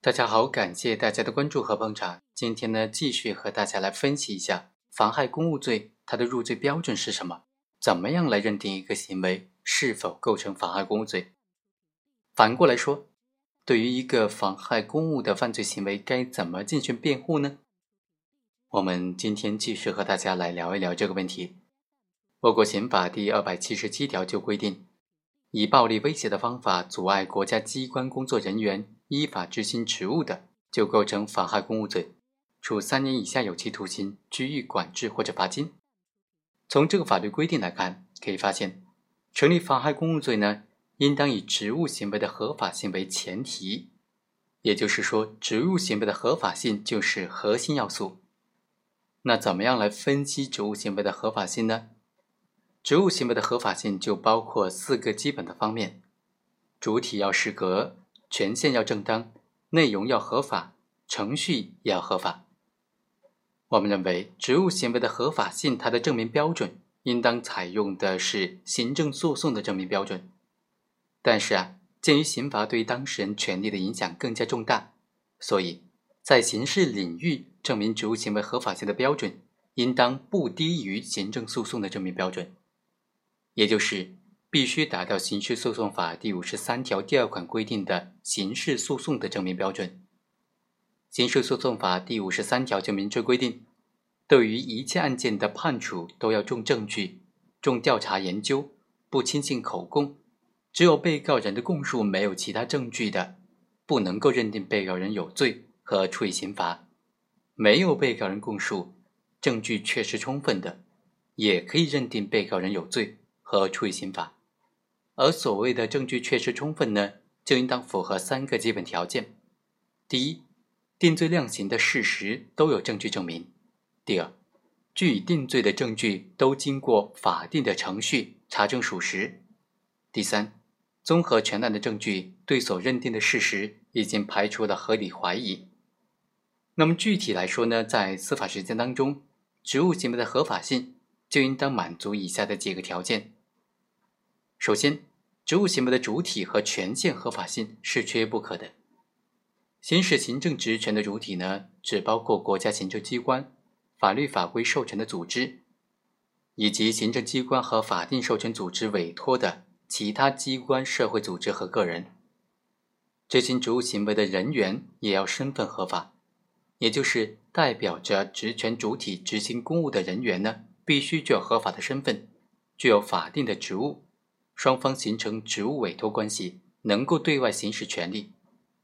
大家好，感谢大家的关注和捧场。今天呢，继续和大家来分析一下妨害公务罪它的入罪标准是什么？怎么样来认定一个行为是否构成妨害公务罪？反过来说，对于一个妨害公务的犯罪行为，该怎么进行辩护呢？我们今天继续和大家来聊一聊这个问题。我国刑法第二百七十七条就规定，以暴力威胁的方法阻碍国家机关工作人员。依法执行职务的，就构成妨害公务罪，处三年以下有期徒刑、拘役、管制或者罚金。从这个法律规定来看，可以发现，成立妨害公务罪呢，应当以职务行为的合法性为前提，也就是说，职务行为的合法性就是核心要素。那怎么样来分析职务行为的合法性呢？职务行为的合法性就包括四个基本的方面：主体要适格。权限要正当，内容要合法，程序也要合法。我们认为，职务行为的合法性，它的证明标准应当采用的是行政诉讼的证明标准。但是啊，鉴于刑罚对于当事人权利的影响更加重大，所以在刑事领域证明职务行为合法性的标准，应当不低于行政诉讼的证明标准，也就是。必须达到刑事诉讼法第五十三条第二款规定的刑事诉讼的证明标准。刑事诉讼法第五十三条就明确规定，对于一切案件的判处都要重证据、重调查研究，不轻信口供。只有被告人的供述没有其他证据的，不能够认定被告人有罪和处以刑罚；没有被告人供述，证据确实充分的，也可以认定被告人有罪和处以刑罚。而所谓的证据确实充分呢，就应当符合三个基本条件：第一，定罪量刑的事实都有证据证明；第二，据以定罪的证据都经过法定的程序查证属实；第三，综合全案的证据对所认定的事实已经排除了合理怀疑。那么具体来说呢，在司法实践当中，职务行为的合法性就应当满足以下的几个条件：首先，职务行为的主体和权限合法性是缺不可的。行使行政职权的主体呢，只包括国家行政机关、法律法规授权的组织，以及行政机关和法定授权组织委托的其他机关、社会组织和个人。执行职务行为的人员也要身份合法，也就是代表着职权主体执行公务的人员呢，必须具有合法的身份，具有法定的职务。双方形成职务委托关系，能够对外行使权利。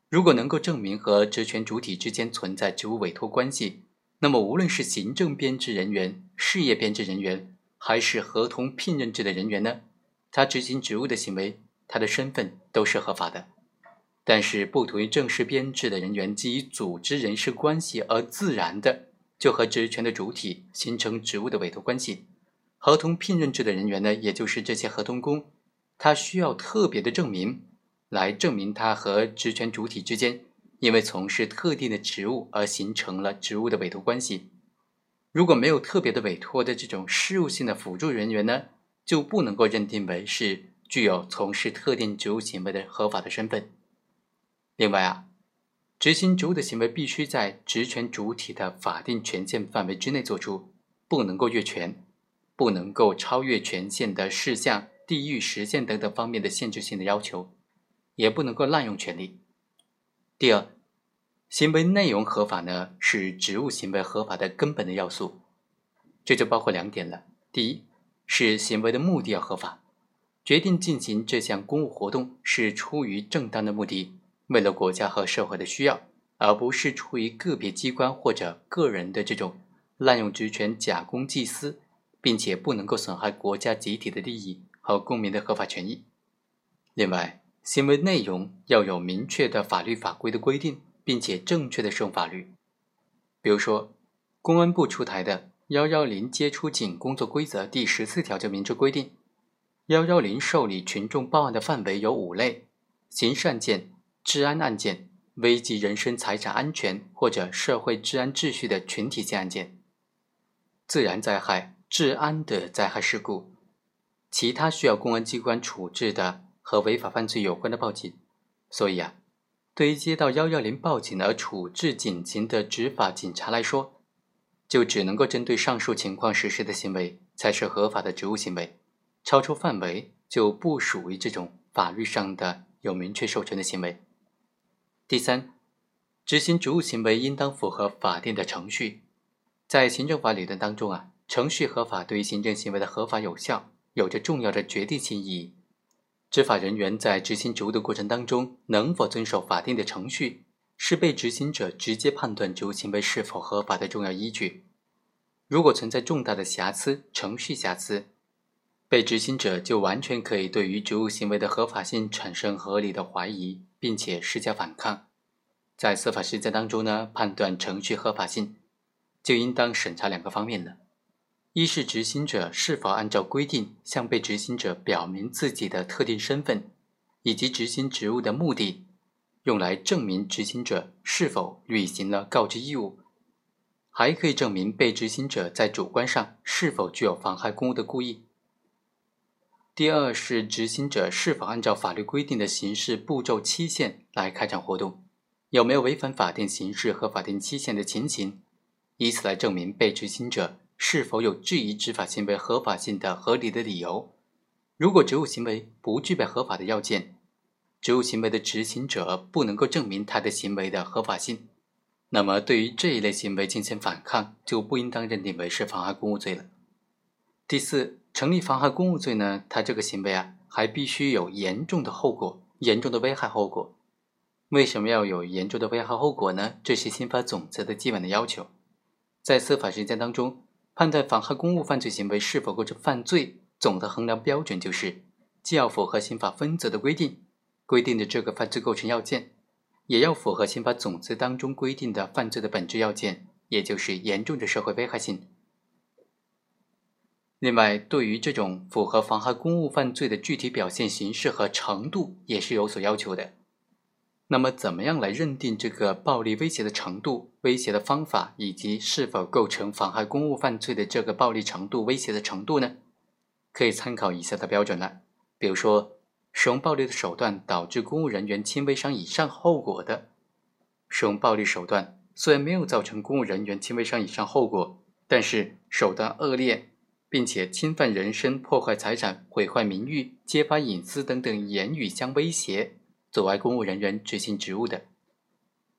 如果能够证明和职权主体之间存在职务委托关系，那么无论是行政编制人员、事业编制人员，还是合同聘任制的人员呢，他执行职务的行为，他的身份都是合法的。但是，不同于正式编制的人员基于组织人事关系而自然的就和职权的主体形成职务的委托关系，合同聘任制的人员呢，也就是这些合同工。他需要特别的证明，来证明他和职权主体之间因为从事特定的职务而形成了职务的委托关系。如果没有特别的委托的这种事务性的辅助人员呢，就不能够认定为是具有从事特定职务行为的合法的身份。另外啊，执行职务的行为必须在职权主体的法定权限范围之内做出，不能够越权，不能够超越权限的事项。地域实现等等方面的限制性的要求，也不能够滥用权利。第二，行为内容合法呢，是职务行为合法的根本的要素。这就包括两点了：第一，是行为的目的要合法，决定进行这项公务活动是出于正当的目的，为了国家和社会的需要，而不是出于个别机关或者个人的这种滥用职权、假公济私，并且不能够损害国家集体的利益。和公民的合法权益。另外，行为内容要有明确的法律法规的规定，并且正确的适用法律。比如说，公安部出台的《幺幺零接出警工作规则》第十四条就明确规定，幺幺零受理群众报案的范围有五类：刑事案件、治安案件、危及人身财产安全或者社会治安秩序的群体性案件、自然灾害、治安的灾害事故。其他需要公安机关处置的和违法犯罪有关的报警，所以啊，对于接到幺幺零报警而处置警情的执法警察来说，就只能够针对上述情况实施的行为才是合法的职务行为，超出范围就不属于这种法律上的有明确授权的行为。第三，执行职务行为应当符合法定的程序。在行政法理论当中啊，程序合法对于行政行为的合法有效有着重要的决定性意义。执法人员在执行职务的过程当中，能否遵守法定的程序，是被执行者直接判断职务行为是否合法的重要依据。如果存在重大的瑕疵、程序瑕疵，被执行者就完全可以对于职务行为的合法性产生合理的怀疑，并且施加反抗。在司法实践当中呢，判断程序合法性，就应当审查两个方面了。一是执行者是否按照规定向被执行者表明自己的特定身份，以及执行职务的目的，用来证明执行者是否履行了告知义务，还可以证明被执行者在主观上是否具有妨害公务的故意。第二是执行者是否按照法律规定的刑事步骤期限来开展活动，有没有违反法定刑事和法定期限的情形，以此来证明被执行者。是否有质疑执法行为合法性的合理的理由？如果职务行为不具备合法的要件，职务行为的执行者不能够证明他的行为的合法性，那么对于这一类行为进行反抗，就不应当认定为是妨害公务罪了。第四，成立妨害公务罪呢，他这个行为啊，还必须有严重的后果，严重的危害后果。为什么要有严重的危害后果呢？这是刑法总则的基本的要求，在司法实践当中。判断妨害公务犯罪行为是否构成犯罪，总的衡量标准就是，既要符合刑法分则的规定，规定的这个犯罪构成要件，也要符合刑法总则当中规定的犯罪的本质要件，也就是严重的社会危害性。另外，对于这种符合妨害公务犯罪的具体表现形式和程度，也是有所要求的。那么，怎么样来认定这个暴力威胁的程度、威胁的方法，以及是否构成妨害公务犯罪的这个暴力程度、威胁的程度呢？可以参考以下的标准了。比如说，使用暴力的手段导致公务人员轻微伤以上后果的，使用暴力手段虽然没有造成公务人员轻微伤以上后果，但是手段恶劣，并且侵犯人身、破坏财产、毁坏名誉、揭发隐私等等言语相威胁。阻碍公务人员执行职务的，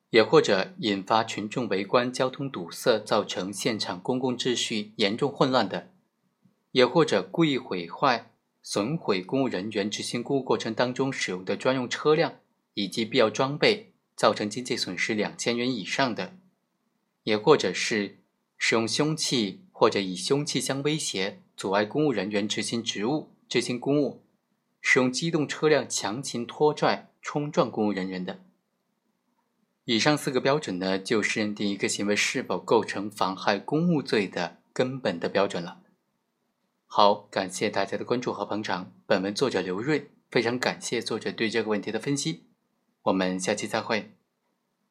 也或者引发群众围观、交通堵塞，造成现场公共秩序严重混乱的，也或者故意毁坏、损毁公务人员执行公务过程当中使用的专用车辆以及必要装备，造成经济损失两千元以上的，也或者是使用凶器或者以凶器相威胁，阻碍公务人员执行职务、执行公务，使用机动车辆强行拖拽。冲撞公务人员的，以上四个标准呢，就是认定一个行为是否构成妨害公务罪的根本的标准了。好，感谢大家的关注和捧场。本文作者刘瑞，非常感谢作者对这个问题的分析。我们下期再会。